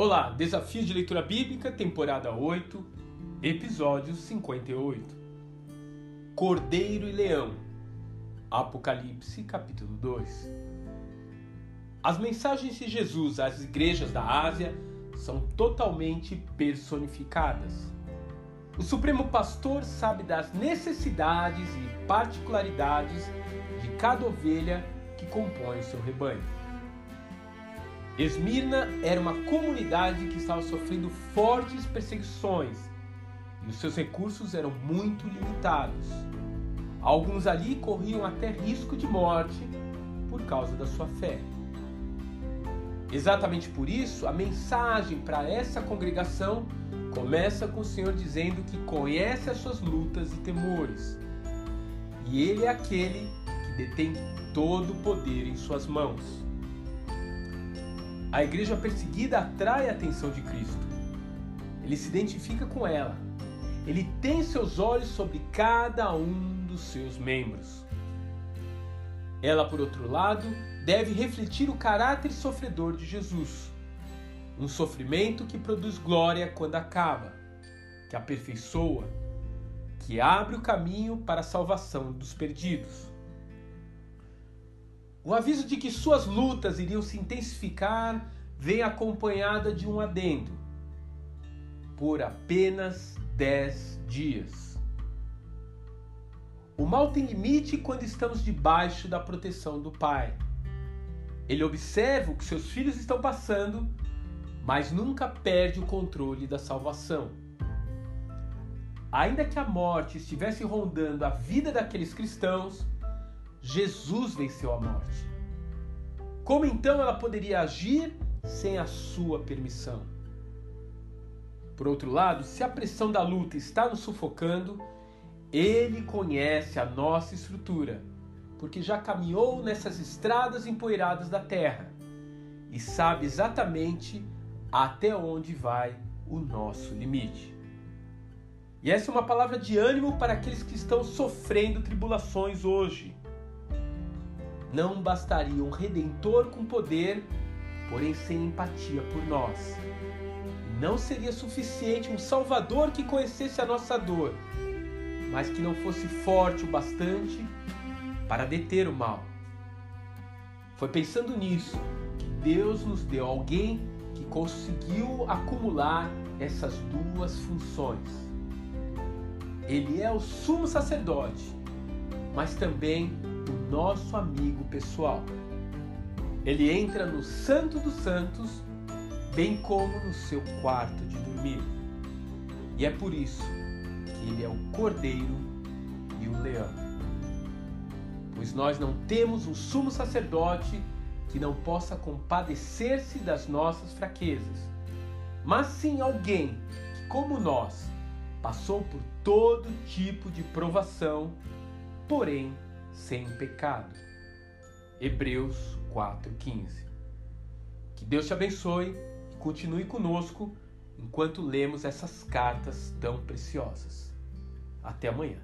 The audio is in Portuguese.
Olá, Desafio de Leitura Bíblica, temporada 8, episódio 58. Cordeiro e Leão, Apocalipse, capítulo 2. As mensagens de Jesus às igrejas da Ásia são totalmente personificadas. O Supremo Pastor sabe das necessidades e particularidades de cada ovelha que compõe o seu rebanho. Esmirna era uma comunidade que estava sofrendo fortes perseguições e os seus recursos eram muito limitados. Alguns ali corriam até risco de morte por causa da sua fé. Exatamente por isso, a mensagem para essa congregação começa com o Senhor dizendo que conhece as suas lutas e temores. E Ele é aquele que detém todo o poder em suas mãos. A igreja perseguida atrai a atenção de Cristo. Ele se identifica com ela. Ele tem seus olhos sobre cada um dos seus membros. Ela, por outro lado, deve refletir o caráter sofredor de Jesus. Um sofrimento que produz glória quando acaba, que aperfeiçoa, que abre o caminho para a salvação dos perdidos. O aviso de que suas lutas iriam se intensificar vem acompanhada de um adendo. Por apenas dez dias. O mal tem limite quando estamos debaixo da proteção do Pai. Ele observa o que seus filhos estão passando, mas nunca perde o controle da salvação. Ainda que a morte estivesse rondando a vida daqueles cristãos, Jesus venceu a morte. Como então ela poderia agir sem a sua permissão? Por outro lado, se a pressão da luta está nos sufocando, ele conhece a nossa estrutura, porque já caminhou nessas estradas empoeiradas da terra e sabe exatamente até onde vai o nosso limite. E essa é uma palavra de ânimo para aqueles que estão sofrendo tribulações hoje não bastaria um redentor com poder, porém sem empatia por nós. Não seria suficiente um salvador que conhecesse a nossa dor, mas que não fosse forte o bastante para deter o mal. Foi pensando nisso que Deus nos deu alguém que conseguiu acumular essas duas funções. Ele é o sumo sacerdote, mas também o nosso amigo pessoal. Ele entra no Santo dos Santos, bem como no seu quarto de dormir. E é por isso que ele é o cordeiro e o leão. Pois nós não temos um sumo sacerdote que não possa compadecer-se das nossas fraquezas, mas sim alguém que, como nós, passou por todo tipo de provação, porém sem pecado. Hebreus 4:15. Que Deus te abençoe e continue conosco enquanto lemos essas cartas tão preciosas. Até amanhã.